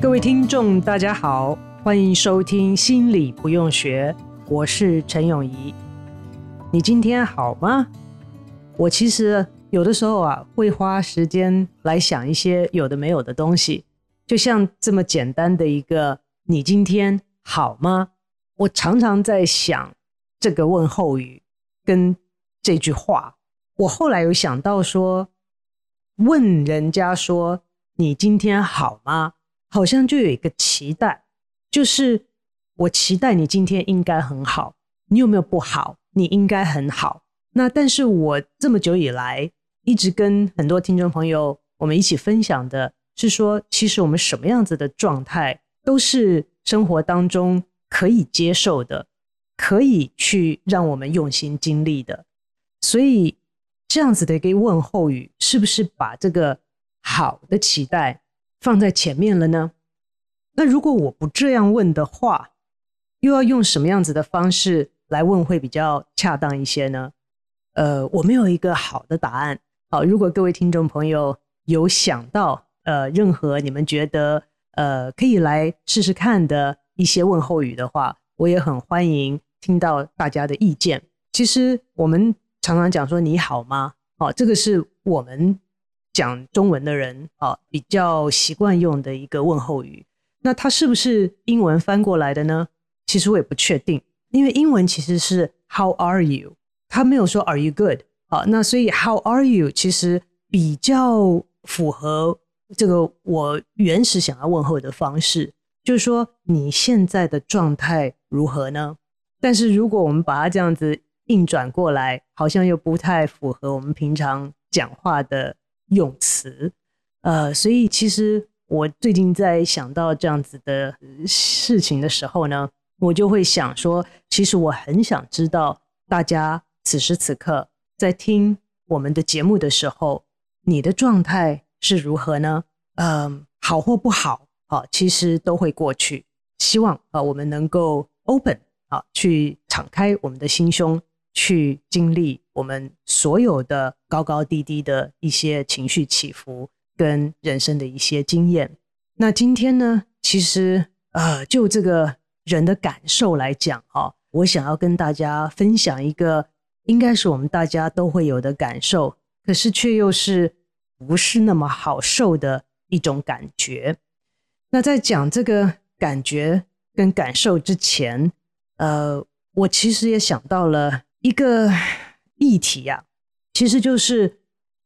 各位听众，大家好，欢迎收听《心理不用学》，我是陈永仪。你今天好吗？我其实有的时候啊，会花时间来想一些有的没有的东西，就像这么简单的一个“你今天好吗？”我常常在想这个问候语跟这句话。我后来有想到说，问人家说“你今天好吗？”好像就有一个期待，就是我期待你今天应该很好。你有没有不好？你应该很好。那但是我这么久以来一直跟很多听众朋友我们一起分享的是说，其实我们什么样子的状态都是生活当中可以接受的，可以去让我们用心经历的。所以这样子的一个问候语，是不是把这个好的期待放在前面了呢？那如果我不这样问的话，又要用什么样子的方式来问会比较恰当一些呢？呃，我没有一个好的答案。好，如果各位听众朋友有想到呃任何你们觉得呃可以来试试看的一些问候语的话，我也很欢迎听到大家的意见。其实我们常常讲说你好吗？哦，这个是我们。讲中文的人啊，比较习惯用的一个问候语。那它是不是英文翻过来的呢？其实我也不确定，因为英文其实是 How are you？它没有说 Are you good？啊，那所以 How are you？其实比较符合这个我原始想要问候的方式，就是说你现在的状态如何呢？但是如果我们把它这样子硬转过来，好像又不太符合我们平常讲话的。用词，呃，所以其实我最近在想到这样子的事情的时候呢，我就会想说，其实我很想知道大家此时此刻在听我们的节目的时候，你的状态是如何呢？嗯、好或不好，啊，其实都会过去。希望啊，我们能够 open 啊，去敞开我们的心胸。去经历我们所有的高高低低的一些情绪起伏，跟人生的一些经验。那今天呢，其实呃，就这个人的感受来讲，哈，我想要跟大家分享一个，应该是我们大家都会有的感受，可是却又是不是那么好受的一种感觉。那在讲这个感觉跟感受之前，呃，我其实也想到了。一个议题呀、啊，其实就是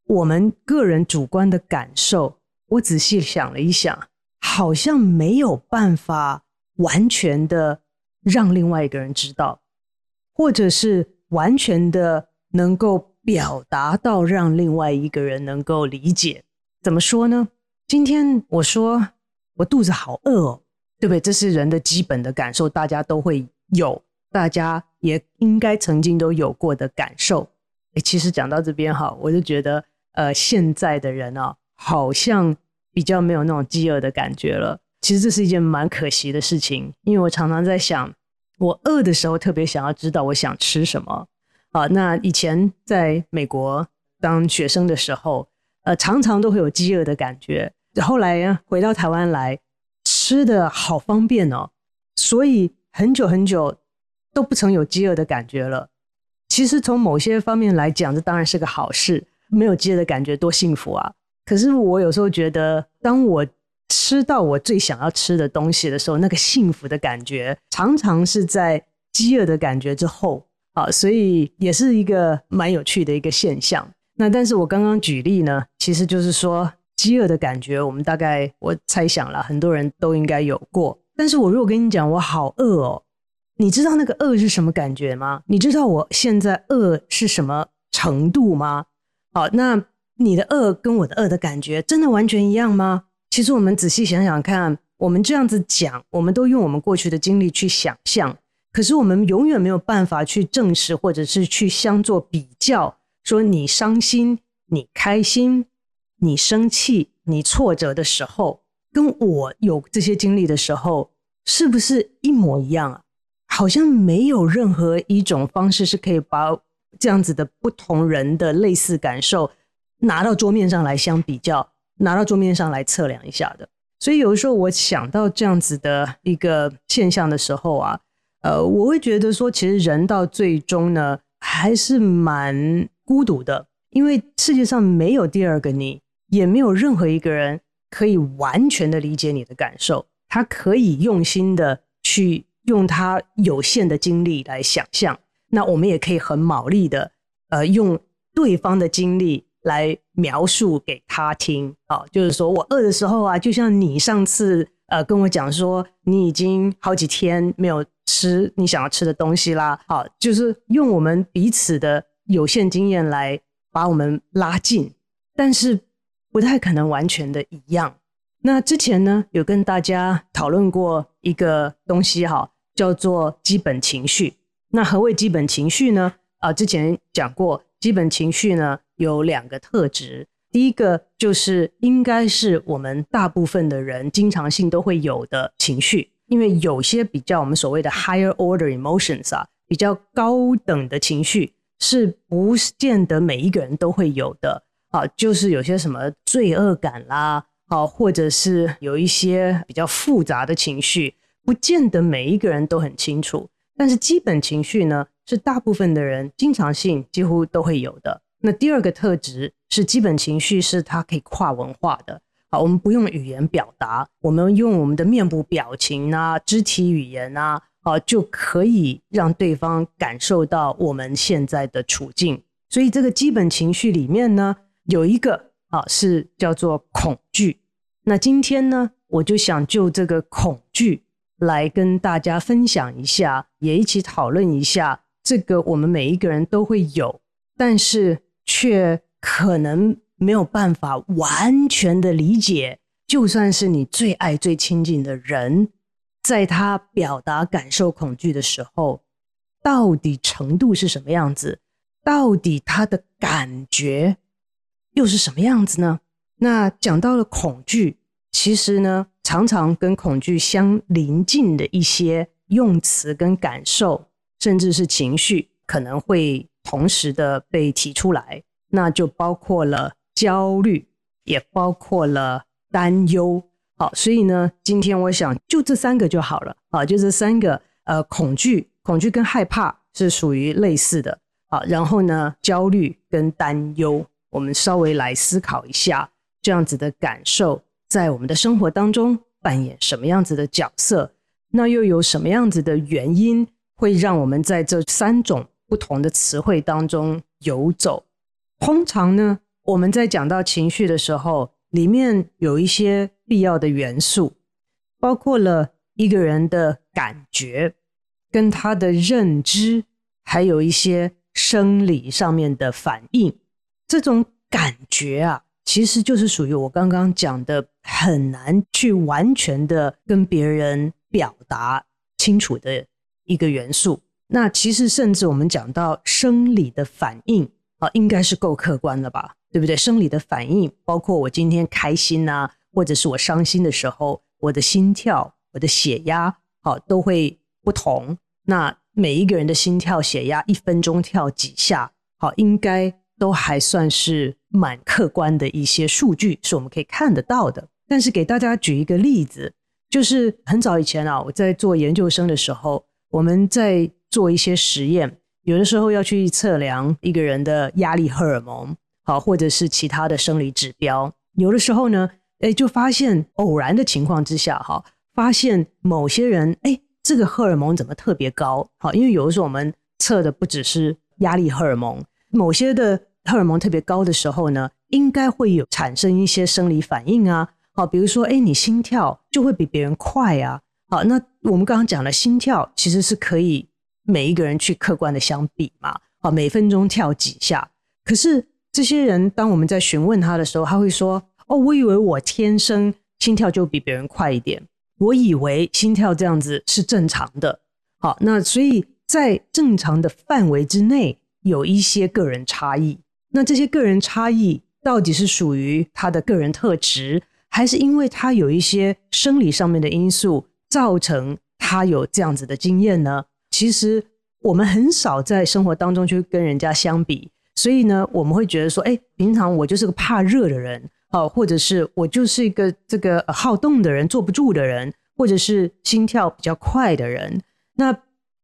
我们个人主观的感受。我仔细想了一想，好像没有办法完全的让另外一个人知道，或者是完全的能够表达到让另外一个人能够理解。怎么说呢？今天我说我肚子好饿哦，对不对？这是人的基本的感受，大家都会有。大家也应该曾经都有过的感受。诶，其实讲到这边哈，我就觉得，呃，现在的人啊，好像比较没有那种饥饿的感觉了。其实这是一件蛮可惜的事情，因为我常常在想，我饿的时候特别想要知道我想吃什么。啊，那以前在美国当学生的时候，呃，常常都会有饥饿的感觉。后来回到台湾来，吃的好方便哦，所以很久很久。都不曾有饥饿的感觉了。其实从某些方面来讲，这当然是个好事。没有饥饿的感觉多幸福啊！可是我有时候觉得，当我吃到我最想要吃的东西的时候，那个幸福的感觉常常是在饥饿的感觉之后。啊，所以也是一个蛮有趣的一个现象。那但是我刚刚举例呢，其实就是说饥饿的感觉，我们大概我猜想了，很多人都应该有过。但是我如果跟你讲我好饿哦，你知道那个饿是什么感觉吗？你知道我现在饿是什么程度吗？好，那你的饿跟我的饿的感觉真的完全一样吗？其实我们仔细想想看，我们这样子讲，我们都用我们过去的经历去想象。可是我们永远没有办法去证实，或者是去相做比较，说你伤心、你开心、你生气、你挫折的时候，跟我有这些经历的时候，是不是一模一样啊？好像没有任何一种方式是可以把这样子的不同人的类似感受拿到桌面上来相比较，拿到桌面上来测量一下的。所以有的时候我想到这样子的一个现象的时候啊。呃，我会觉得说，其实人到最终呢，还是蛮孤独的，因为世界上没有第二个你，也没有任何一个人可以完全的理解你的感受。他可以用心的去用他有限的精力来想象，那我们也可以很卯力的，呃，用对方的经历来描述给他听。好，就是说我饿的时候啊，就像你上次。呃，跟我讲说你已经好几天没有吃你想要吃的东西啦。好，就是用我们彼此的有限经验来把我们拉近，但是不太可能完全的一样。那之前呢，有跟大家讨论过一个东西哈，叫做基本情绪。那何谓基本情绪呢？啊、之前讲过，基本情绪呢有两个特质。第一个就是应该是我们大部分的人经常性都会有的情绪，因为有些比较我们所谓的 higher order emotions 啊，比较高等的情绪是不见得每一个人都会有的啊，就是有些什么罪恶感啦，啊，或者是有一些比较复杂的情绪，不见得每一个人都很清楚。但是基本情绪呢，是大部分的人经常性几乎都会有的。那第二个特质是基本情绪，是它可以跨文化的。好，我们不用语言表达，我们用我们的面部表情啊、肢体语言啊，啊，就可以让对方感受到我们现在的处境。所以这个基本情绪里面呢，有一个啊是叫做恐惧。那今天呢，我就想就这个恐惧来跟大家分享一下，也一起讨论一下这个我们每一个人都会有，但是。却可能没有办法完全的理解，就算是你最爱、最亲近的人，在他表达感受恐惧的时候，到底程度是什么样子？到底他的感觉又是什么样子呢？那讲到了恐惧，其实呢，常常跟恐惧相邻近的一些用词跟感受，甚至是情绪，可能会。同时的被提出来，那就包括了焦虑，也包括了担忧。好，所以呢，今天我想就这三个就好了。好，就这三个，呃，恐惧，恐惧跟害怕是属于类似的。好，然后呢，焦虑跟担忧，我们稍微来思考一下，这样子的感受在我们的生活当中扮演什么样子的角色？那又有什么样子的原因会让我们在这三种不同的词汇当中游走，通常呢，我们在讲到情绪的时候，里面有一些必要的元素，包括了一个人的感觉，跟他的认知，还有一些生理上面的反应。这种感觉啊，其实就是属于我刚刚讲的很难去完全的跟别人表达清楚的一个元素。那其实，甚至我们讲到生理的反应啊，应该是够客观了吧，对不对？生理的反应包括我今天开心啊，或者是我伤心的时候，我的心跳、我的血压，好，都会不同。那每一个人的心跳、血压，一分钟跳几下，好，应该都还算是蛮客观的一些数据，是我们可以看得到的。但是给大家举一个例子，就是很早以前啊，我在做研究生的时候，我们在做一些实验，有的时候要去测量一个人的压力荷尔蒙，好，或者是其他的生理指标。有的时候呢，哎，就发现偶然的情况之下，哈，发现某些人，哎，这个荷尔蒙怎么特别高？好，因为有的时候我们测的不只是压力荷尔蒙，某些的荷尔蒙特别高的时候呢，应该会有产生一些生理反应啊。好，比如说，哎，你心跳就会比别人快啊。好，那我们刚刚讲了心跳其实是可以每一个人去客观的相比嘛。好，每分钟跳几下。可是这些人，当我们在询问他的时候，他会说：“哦，我以为我天生心跳就比别人快一点，我以为心跳这样子是正常的。”好，那所以在正常的范围之内，有一些个人差异。那这些个人差异到底是属于他的个人特质，还是因为他有一些生理上面的因素造成他有这样子的经验呢？其实我们很少在生活当中去跟人家相比，所以呢，我们会觉得说，哎，平常我就是个怕热的人，哦，或者是我就是一个这个好动的人，坐不住的人，或者是心跳比较快的人。那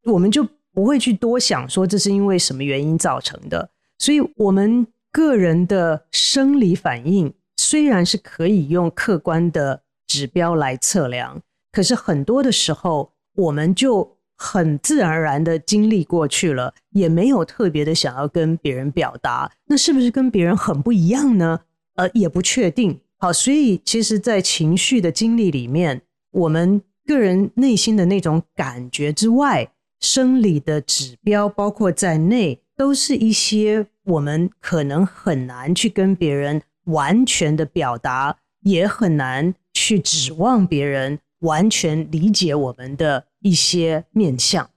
我们就不会去多想说这是因为什么原因造成的，所以我们个人的生理反应虽然是可以用客观的指标来测量，可是很多的时候我们就很自然而然的经历过去了，也没有特别的想要跟别人表达，那是不是跟别人很不一样呢？呃，也不确定。好，所以其实，在情绪的经历里面，我们。个人内心的那种感觉之外，生理的指标包括在内，都是一些我们可能很难去跟别人完全的表达，也很难去指望别人完全理解我们的一些面相。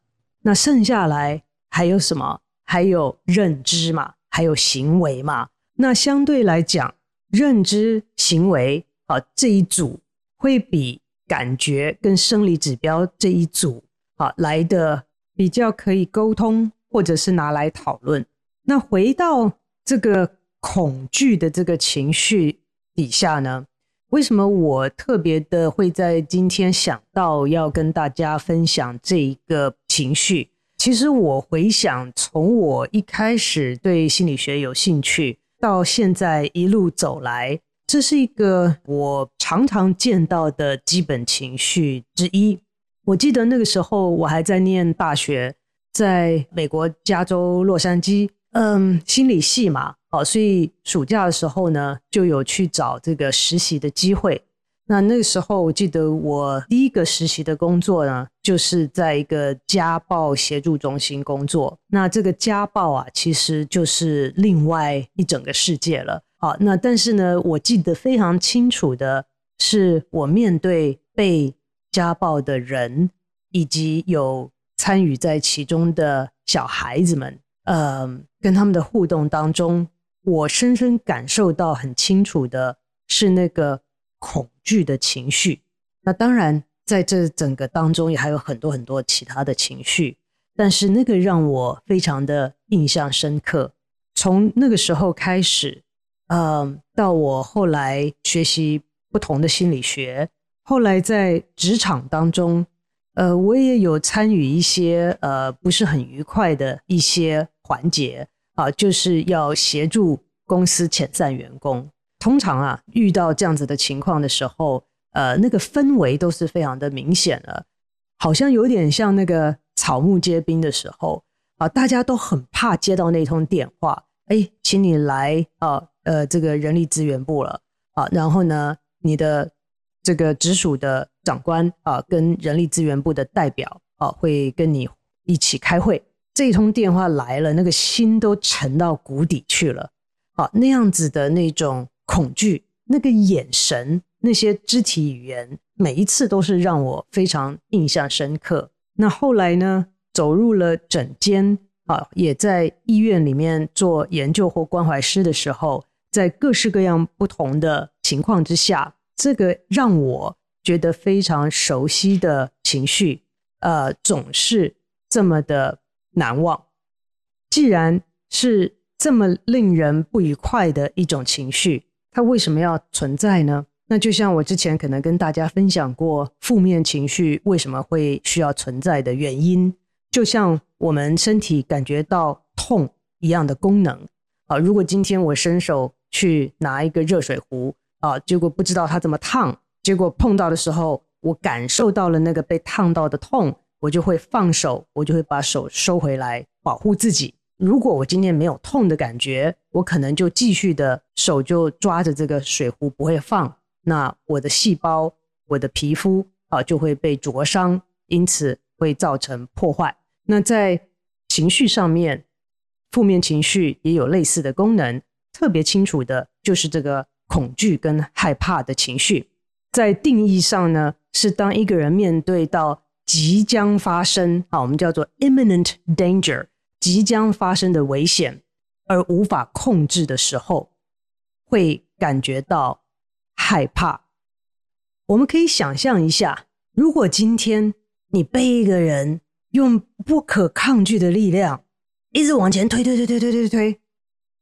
那剩下来还有什么？还有认知嘛，还有行为嘛。那相对来讲，认知行为啊这一组会比。感觉跟生理指标这一组啊来的比较可以沟通，或者是拿来讨论。那回到这个恐惧的这个情绪底下呢，为什么我特别的会在今天想到要跟大家分享这一个情绪？其实我回想，从我一开始对心理学有兴趣，到现在一路走来。这是一个我常常见到的基本情绪之一。我记得那个时候我还在念大学，在美国加州洛杉矶，嗯，心理系嘛，好，所以暑假的时候呢，就有去找这个实习的机会。那那个时候我记得我第一个实习的工作呢，就是在一个家暴协助中心工作。那这个家暴啊，其实就是另外一整个世界了。好，那但是呢，我记得非常清楚的是，我面对被家暴的人，以及有参与在其中的小孩子们，呃，跟他们的互动当中，我深深感受到很清楚的是那个恐惧的情绪。那当然，在这整个当中也还有很多很多其他的情绪，但是那个让我非常的印象深刻。从那个时候开始。嗯，到我后来学习不同的心理学，后来在职场当中，呃，我也有参与一些呃不是很愉快的一些环节啊，就是要协助公司遣散员工。通常啊，遇到这样子的情况的时候，呃，那个氛围都是非常的明显了，好像有点像那个草木皆兵的时候啊，大家都很怕接到那通电话，哎，请你来啊。呃，这个人力资源部了啊，然后呢，你的这个直属的长官啊，跟人力资源部的代表啊，会跟你一起开会。这一通电话来了，那个心都沉到谷底去了啊，那样子的那种恐惧，那个眼神，那些肢体语言，每一次都是让我非常印象深刻。那后来呢，走入了诊间啊，也在医院里面做研究或关怀师的时候。在各式各样不同的情况之下，这个让我觉得非常熟悉的情绪，呃，总是这么的难忘。既然是这么令人不愉快的一种情绪，它为什么要存在呢？那就像我之前可能跟大家分享过，负面情绪为什么会需要存在的原因，就像我们身体感觉到痛一样的功能。啊，如果今天我伸手，去拿一个热水壶啊，结果不知道它怎么烫，结果碰到的时候，我感受到了那个被烫到的痛，我就会放手，我就会把手收回来保护自己。如果我今天没有痛的感觉，我可能就继续的手就抓着这个水壶不会放，那我的细胞、我的皮肤啊就会被灼伤，因此会造成破坏。那在情绪上面，负面情绪也有类似的功能，特别清楚的就是这个恐惧跟害怕的情绪。在定义上呢，是当一个人面对到即将发生啊，我们叫做 imminent danger，即将发生的危险而无法控制的时候，会感觉到害怕。我们可以想象一下，如果今天你被一个人用不可抗拒的力量，一直往前推推推推推推推，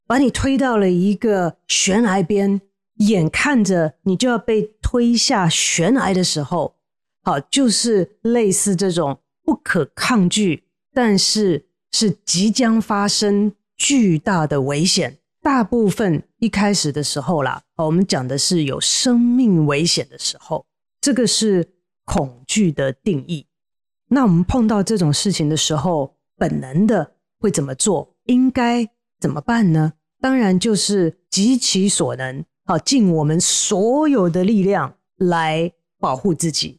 把你推到了一个悬崖边。眼看着你就要被推下悬崖的时候，好，就是类似这种不可抗拒，但是是即将发生巨大的危险。大部分一开始的时候啦，我们讲的是有生命危险的时候，这个是恐惧的定义。那我们碰到这种事情的时候，本能的会怎么做？应该怎么办呢？当然就是极其所能。好，尽我们所有的力量来保护自己，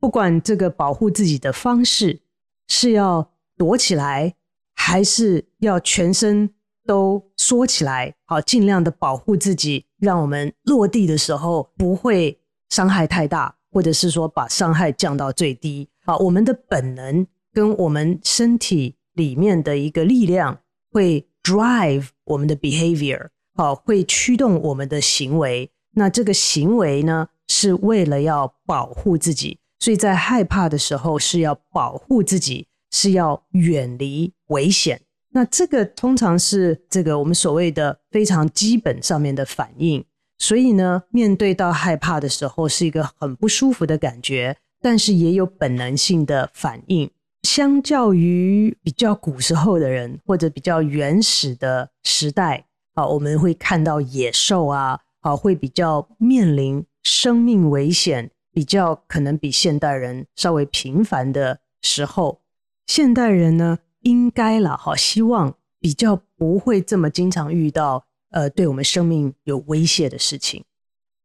不管这个保护自己的方式是要躲起来，还是要全身都缩起来，好，尽量的保护自己，让我们落地的时候不会伤害太大，或者是说把伤害降到最低。好，我们的本能跟我们身体里面的一个力量会 drive 我们的 behavior。好，会驱动我们的行为。那这个行为呢，是为了要保护自己，所以在害怕的时候是要保护自己，是要远离危险。那这个通常是这个我们所谓的非常基本上面的反应。所以呢，面对到害怕的时候，是一个很不舒服的感觉，但是也有本能性的反应。相较于比较古时候的人，或者比较原始的时代。啊，我们会看到野兽啊，啊，会比较面临生命危险，比较可能比现代人稍微频繁的时候，现代人呢，应该啦，好，希望比较不会这么经常遇到，呃，对我们生命有威胁的事情。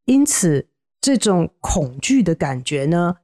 因此，这种恐惧的感觉呢，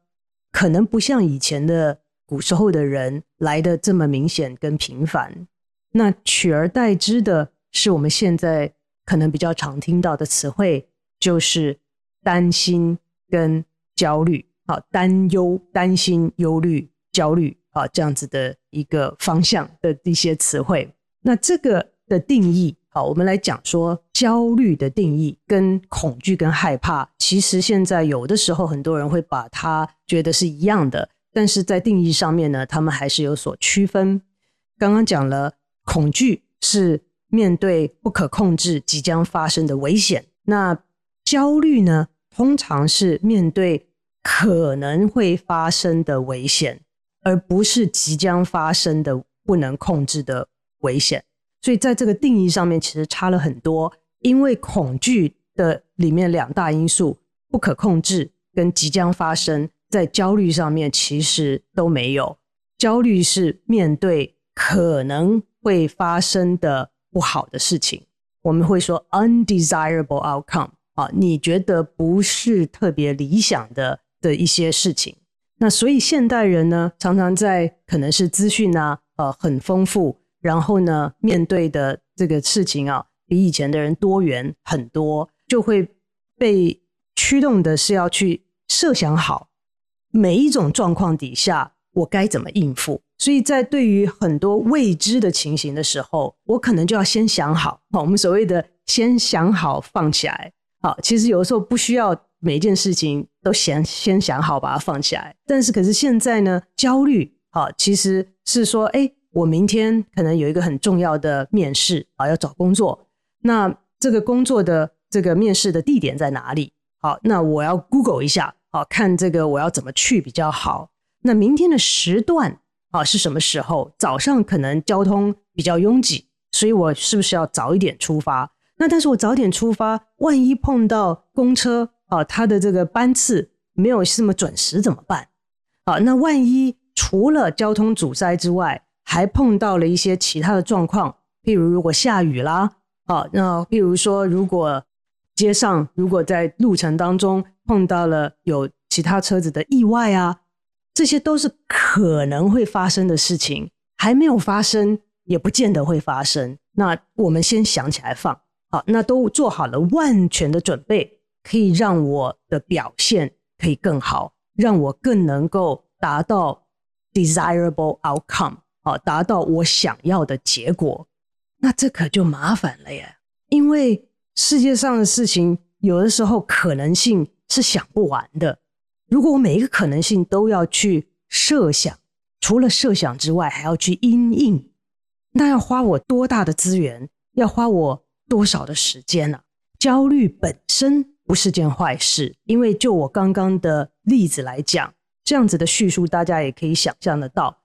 可能不像以前的古时候的人来的这么明显跟频繁。那取而代之的。是我们现在可能比较常听到的词汇，就是担心跟焦虑。好，担忧、担心、忧虑、焦虑，啊，这样子的一个方向的一些词汇。那这个的定义，好，我们来讲说焦虑的定义跟恐惧跟害怕，其实现在有的时候很多人会把它觉得是一样的，但是在定义上面呢，他们还是有所区分。刚刚讲了，恐惧是。面对不可控制即将发生的危险，那焦虑呢？通常是面对可能会发生的危险，而不是即将发生的不能控制的危险。所以在这个定义上面，其实差了很多。因为恐惧的里面两大因素，不可控制跟即将发生，在焦虑上面其实都没有。焦虑是面对可能会发生的。不好的事情，我们会说 undesirable outcome 啊，你觉得不是特别理想的的一些事情。那所以现代人呢，常常在可能是资讯啊，呃，很丰富，然后呢，面对的这个事情啊，比以前的人多元很多，就会被驱动的是要去设想好每一种状况底下，我该怎么应付。所以在对于很多未知的情形的时候，我可能就要先想好。好，我们所谓的先想好放起来。好，其实有的时候不需要每一件事情都先先想好把它放起来。但是可是现在呢，焦虑，好，其实是说，哎，我明天可能有一个很重要的面试啊，要找工作。那这个工作的这个面试的地点在哪里？好，那我要 Google 一下，好，看这个我要怎么去比较好。那明天的时段。啊，是什么时候？早上可能交通比较拥挤，所以我是不是要早一点出发？那但是我早点出发，万一碰到公车啊，它的这个班次没有这么准时怎么办？啊，那万一除了交通阻塞之外，还碰到了一些其他的状况，譬如如果下雨啦，啊，那譬如说如果街上如果在路程当中碰到了有其他车子的意外啊，这些都是可能会发生的事情，还没有发生，也不见得会发生。那我们先想起来放，好，那都做好了万全的准备，可以让我的表现可以更好，让我更能够达到 desirable outcome，好，达到我想要的结果。那这可就麻烦了耶，因为世界上的事情有的时候可能性是想不完的。如果我每一个可能性都要去设想，除了设想之外，还要去因应。那要花我多大的资源？要花我多少的时间呢？焦虑本身不是件坏事，因为就我刚刚的例子来讲，这样子的叙述大家也可以想象得到，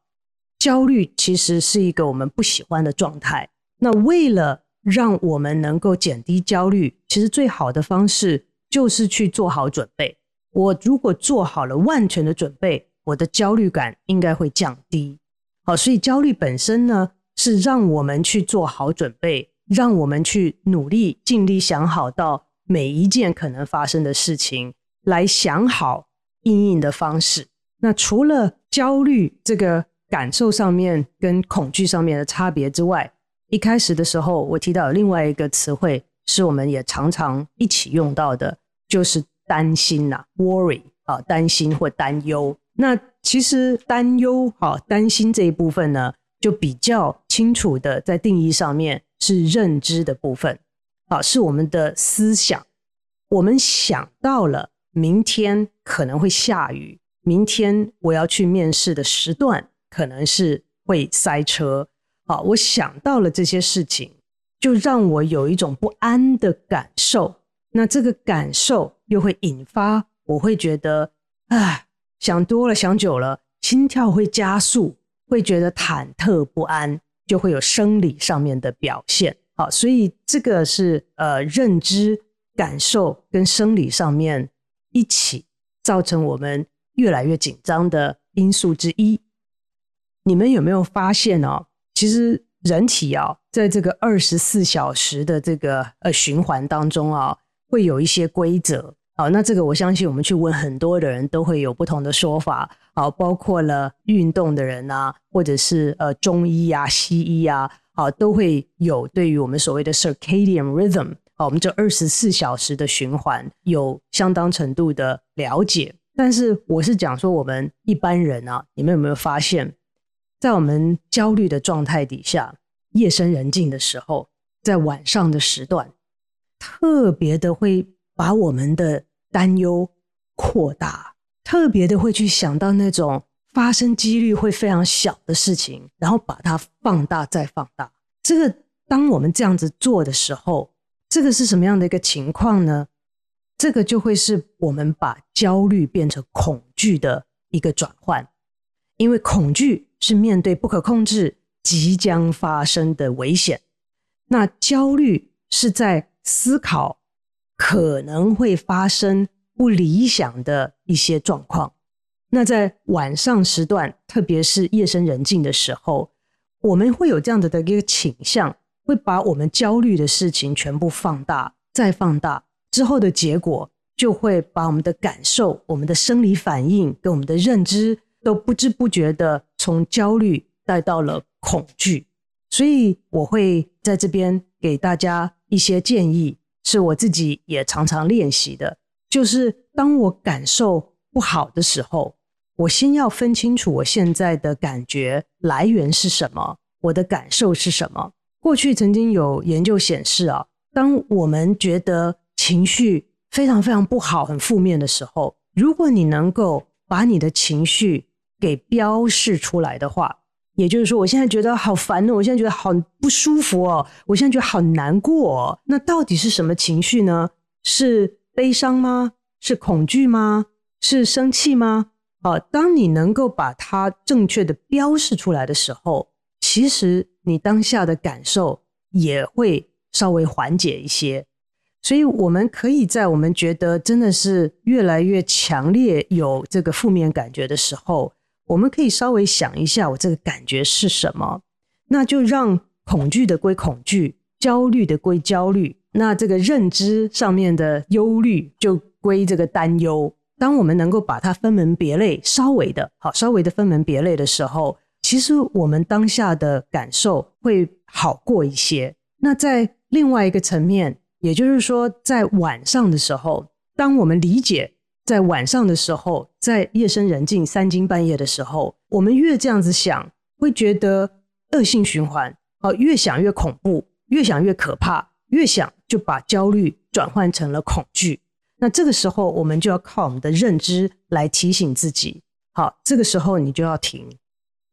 焦虑其实是一个我们不喜欢的状态。那为了让我们能够减低焦虑，其实最好的方式就是去做好准备。我如果做好了万全的准备，我的焦虑感应该会降低。好，所以焦虑本身呢，是让我们去做好准备，让我们去努力，尽力想好到每一件可能发生的事情，来想好应应的方式。那除了焦虑这个感受上面跟恐惧上面的差别之外，一开始的时候我提到另外一个词汇，是我们也常常一起用到的，就是担心呐，worry 啊，担心或担忧。那其实担忧啊，担心这一部分呢，就比较清楚的在定义上面是认知的部分，啊，是我们的思想。我们想到了明天可能会下雨，明天我要去面试的时段可能是会塞车，啊，我想到了这些事情，就让我有一种不安的感受。那这个感受又会引发，我会觉得，啊，想多了，想久了，心跳会加速。会觉得忐忑不安，就会有生理上面的表现。好，所以这个是呃认知、感受跟生理上面一起造成我们越来越紧张的因素之一。你们有没有发现哦？其实人体啊，在这个二十四小时的这个呃循环当中啊，会有一些规则。好，那这个我相信我们去问很多的人都会有不同的说法。好，包括了运动的人啊，或者是呃中医啊、西医啊，好，都会有对于我们所谓的 circadian rhythm，好，我们这二十四小时的循环有相当程度的了解。但是我是讲说，我们一般人啊，你们有没有发现，在我们焦虑的状态底下，夜深人静的时候，在晚上的时段，特别的会。把我们的担忧扩大，特别的会去想到那种发生几率会非常小的事情，然后把它放大再放大。这个当我们这样子做的时候，这个是什么样的一个情况呢？这个就会是我们把焦虑变成恐惧的一个转换，因为恐惧是面对不可控制、即将发生的危险，那焦虑是在思考。可能会发生不理想的一些状况。那在晚上时段，特别是夜深人静的时候，我们会有这样的的一个倾向，会把我们焦虑的事情全部放大，再放大之后的结果，就会把我们的感受、我们的生理反应跟我们的认知，都不知不觉的从焦虑带到了恐惧。所以，我会在这边给大家一些建议。是我自己也常常练习的，就是当我感受不好的时候，我先要分清楚我现在的感觉来源是什么，我的感受是什么。过去曾经有研究显示啊，当我们觉得情绪非常非常不好、很负面的时候，如果你能够把你的情绪给标示出来的话。也就是说，我现在觉得好烦哦，我现在觉得好不舒服哦，我现在觉得好难过哦。那到底是什么情绪呢？是悲伤吗？是恐惧吗？是生气吗？啊，当你能够把它正确的标示出来的时候，其实你当下的感受也会稍微缓解一些。所以，我们可以在我们觉得真的是越来越强烈有这个负面感觉的时候。我们可以稍微想一下，我这个感觉是什么？那就让恐惧的归恐惧，焦虑的归焦虑，那这个认知上面的忧虑就归这个担忧。当我们能够把它分门别类，稍微的好，稍微的分门别类的时候，其实我们当下的感受会好过一些。那在另外一个层面，也就是说，在晚上的时候，当我们理解在晚上的时候，在夜深人静、三更半夜的时候，我们越这样子想，会觉得恶性循环啊，越想越恐怖，越想越可怕，越想就把焦虑转换成了恐惧。那这个时候，我们就要靠我们的认知来提醒自己。好，这个时候你就要停，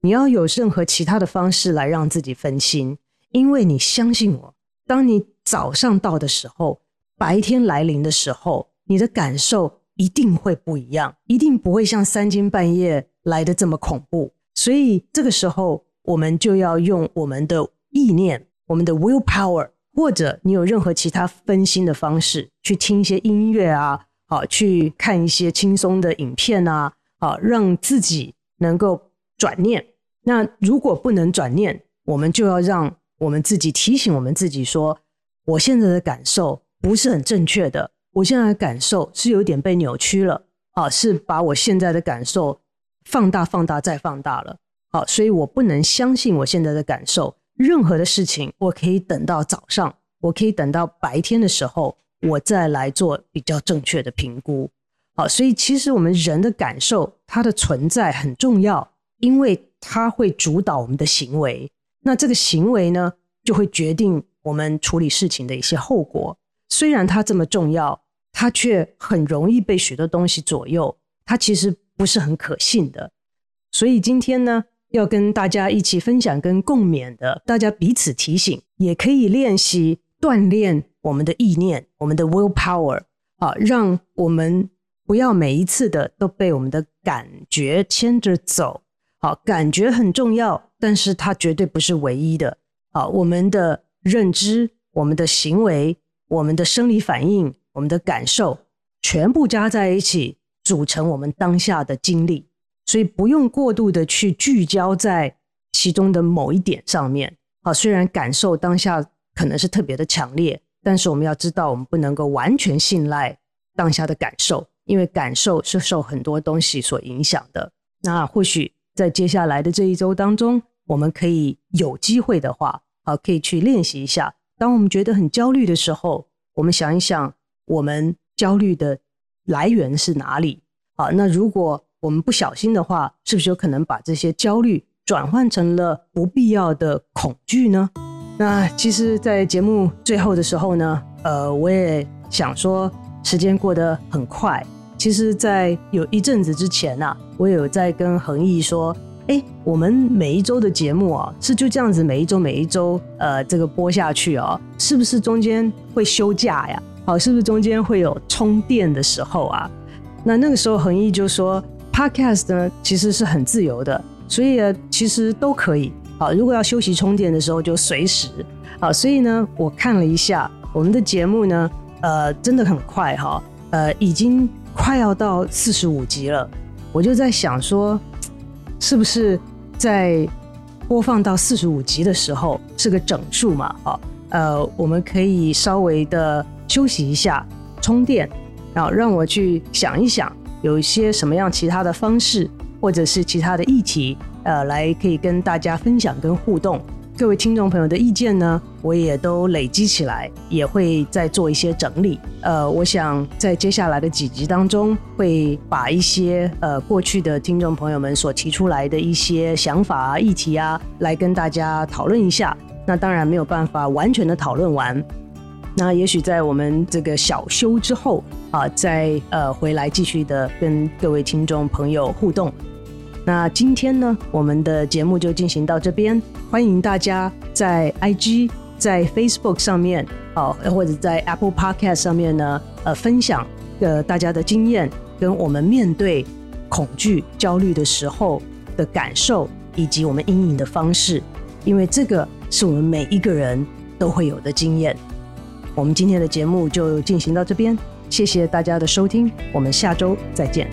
你要有任何其他的方式来让自己分心，因为你相信我。当你早上到的时候，白天来临的时候，你的感受一定会不一样，一定不会像三更半夜来的这么恐怖。所以这个时候，我们就要用我们的意念，我们的 will power，或者你有任何其他分心的方式，去听一些音乐啊，好，去看一些轻松的影片啊，好，让自己能够转念。那如果不能转念，我们就要让。我们自己提醒我们自己说：“我现在的感受不是很正确的，我现在的感受是有点被扭曲了，啊，是把我现在的感受放大、放大再放大了，啊，所以我不能相信我现在的感受。任何的事情，我可以等到早上，我可以等到白天的时候，我再来做比较正确的评估。好，所以其实我们人的感受，它的存在很重要，因为它会主导我们的行为。”那这个行为呢，就会决定我们处理事情的一些后果。虽然它这么重要，它却很容易被许多东西左右，它其实不是很可信的。所以今天呢，要跟大家一起分享跟共勉的，大家彼此提醒，也可以练习锻炼我们的意念，我们的 will power 啊，让我们不要每一次的都被我们的感觉牵着走。好，感觉很重要，但是它绝对不是唯一的。好，我们的认知、我们的行为、我们的生理反应、我们的感受，全部加在一起，组成我们当下的经历。所以不用过度的去聚焦在其中的某一点上面。好，虽然感受当下可能是特别的强烈，但是我们要知道，我们不能够完全信赖当下的感受，因为感受是受很多东西所影响的。那或许。在接下来的这一周当中，我们可以有机会的话，好，可以去练习一下。当我们觉得很焦虑的时候，我们想一想，我们焦虑的来源是哪里？啊，那如果我们不小心的话，是不是有可能把这些焦虑转换成了不必要的恐惧呢？那其实，在节目最后的时候呢，呃，我也想说，时间过得很快。其实，在有一阵子之前啊，我有在跟恒毅说，哎，我们每一周的节目啊，是就这样子每一周每一周，呃，这个播下去啊，是不是中间会休假呀？好，是不是中间会有充电的时候啊？那那个时候恒毅就说，Podcast 呢其实是很自由的，所以其实都可以。好，如果要休息充电的时候就随时。好，所以呢，我看了一下我们的节目呢，呃，真的很快哈，呃，已经。快要到四十五集了，我就在想说，是不是在播放到四十五集的时候是个整数嘛？好，呃，我们可以稍微的休息一下，充电，然后让我去想一想，有一些什么样其他的方式，或者是其他的议题，呃，来可以跟大家分享跟互动。各位听众朋友的意见呢，我也都累积起来，也会再做一些整理。呃，我想在接下来的几集当中，会把一些呃过去的听众朋友们所提出来的一些想法啊、议题啊，来跟大家讨论一下。那当然没有办法完全的讨论完，那也许在我们这个小休之后啊，再呃回来继续的跟各位听众朋友互动。那今天呢，我们的节目就进行到这边。欢迎大家在 IG、在 Facebook 上面，哦，或者在 Apple Podcast 上面呢，呃，分享呃大家的经验，跟我们面对恐惧、焦虑的时候的感受，以及我们阴影的方式。因为这个是我们每一个人都会有的经验。我们今天的节目就进行到这边，谢谢大家的收听，我们下周再见。